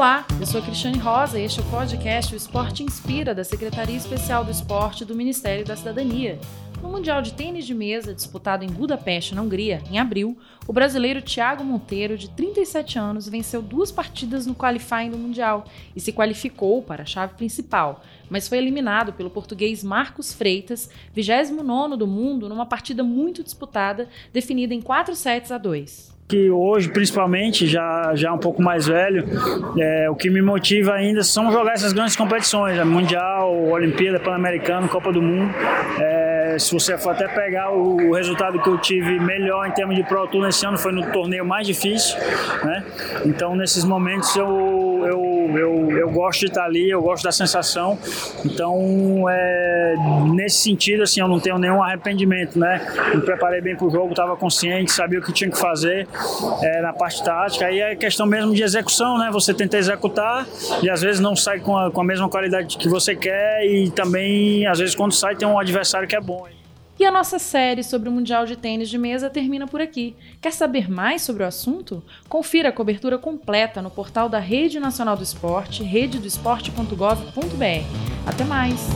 Olá, eu sou a Cristiane Rosa e este é o podcast O Esporte Inspira, da Secretaria Especial do Esporte do Ministério da Cidadania. No Mundial de Tênis de Mesa, disputado em Budapeste, na Hungria, em abril, o brasileiro Thiago Monteiro, de 37 anos, venceu duas partidas no qualifying do Mundial e se qualificou para a chave principal, mas foi eliminado pelo português Marcos Freitas, 29º do mundo, numa partida muito disputada, definida em 4 sets a 2 que hoje, principalmente, já, já um pouco mais velho, é, o que me motiva ainda são jogar essas grandes competições, né? Mundial, Olimpíada, Pan-Americano, Copa do Mundo. É, se você for até pegar o, o, resultado que eu tive melhor em termos de Pro Tour nesse ano, foi no torneio mais difícil, né? Então, nesses momentos, eu, eu, eu gosto de estar ali, eu gosto da sensação. Então, é, nesse sentido, assim, eu não tenho nenhum arrependimento, né? Me preparei bem para o jogo, estava consciente, sabia o que tinha que fazer é, na parte tática. Aí é questão mesmo de execução, né? Você tenta executar e às vezes não sai com a, com a mesma qualidade que você quer e também, às vezes, quando sai, tem um adversário que é bom. E a nossa série sobre o Mundial de Tênis de Mesa termina por aqui. Quer saber mais sobre o assunto? Confira a cobertura completa no portal da Rede Nacional do Esporte, rededoesporte.gov.br. Até mais!